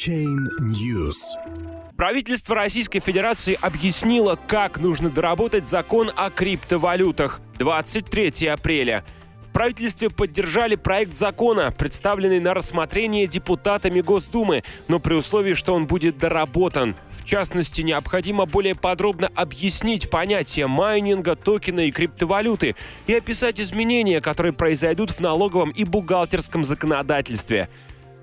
Chain News. Правительство Российской Федерации объяснило, как нужно доработать закон о криптовалютах 23 апреля. В правительстве поддержали проект закона, представленный на рассмотрение депутатами Госдумы, но при условии, что он будет доработан. В частности, необходимо более подробно объяснить понятия майнинга, токена и криптовалюты и описать изменения, которые произойдут в налоговом и бухгалтерском законодательстве.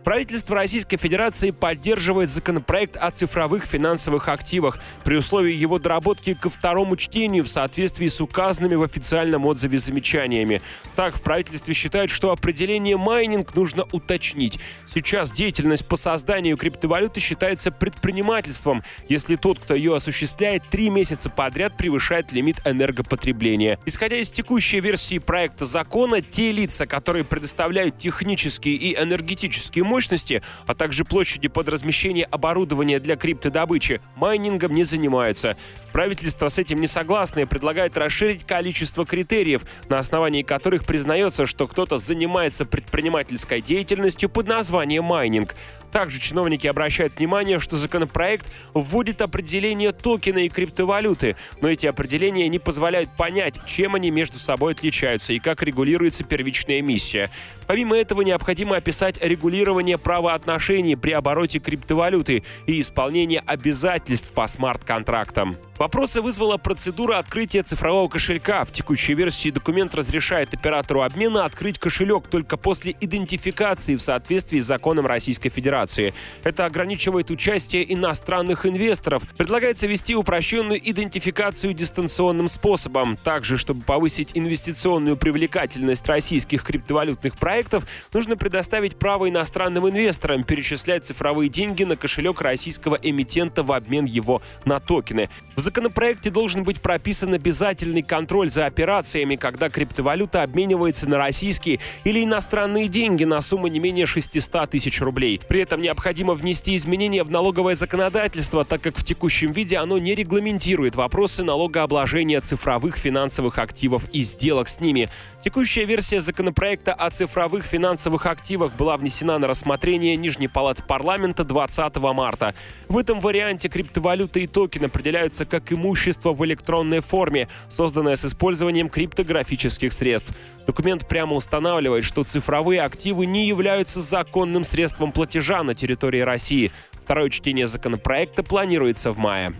Правительство Российской Федерации поддерживает законопроект о цифровых финансовых активах при условии его доработки ко второму чтению в соответствии с указанными в официальном отзыве замечаниями. Так, в правительстве считают, что определение майнинг нужно уточнить. Сейчас деятельность по созданию криптовалюты считается предпринимательством, если тот, кто ее осуществляет, три месяца подряд превышает лимит энергопотребления. Исходя из текущей версии проекта закона, те лица, которые предоставляют технические и энергетические мощности, мощности, а также площади под размещение оборудования для криптодобычи, майнингом не занимаются. Правительство с этим не согласно и предлагает расширить количество критериев, на основании которых признается, что кто-то занимается предпринимательской деятельностью под названием майнинг. Также чиновники обращают внимание, что законопроект вводит определение токена и криптовалюты, но эти определения не позволяют понять, чем они между собой отличаются и как регулируется первичная эмиссия. Помимо этого, необходимо описать регулирование правоотношений при обороте криптовалюты и исполнение обязательств по смарт-контрактам. Вопросы вызвала процедура открытия цифрового кошелька. В текущей версии документ разрешает оператору обмена открыть кошелек только после идентификации в соответствии с законом Российской Федерации. Это ограничивает участие иностранных инвесторов. Предлагается ввести упрощенную идентификацию дистанционным способом. Также, чтобы повысить инвестиционную привлекательность российских криптовалютных проектов, нужно предоставить право иностранным инвесторам перечислять цифровые деньги на кошелек российского эмитента в обмен его на токены. В законопроекте должен быть прописан обязательный контроль за операциями, когда криптовалюта обменивается на российские или иностранные деньги на сумму не менее 600 тысяч рублей. При этом необходимо внести изменения в налоговое законодательство, так как в текущем виде оно не регламентирует вопросы налогообложения цифровых финансовых активов и сделок с ними. Текущая версия законопроекта о цифровых финансовых активах была внесена на рассмотрение Нижней палаты парламента 20 марта. В этом варианте криптовалюты и токены определяются как как имущество в электронной форме, созданное с использованием криптографических средств. Документ прямо устанавливает, что цифровые активы не являются законным средством платежа на территории России. Второе чтение законопроекта планируется в мае.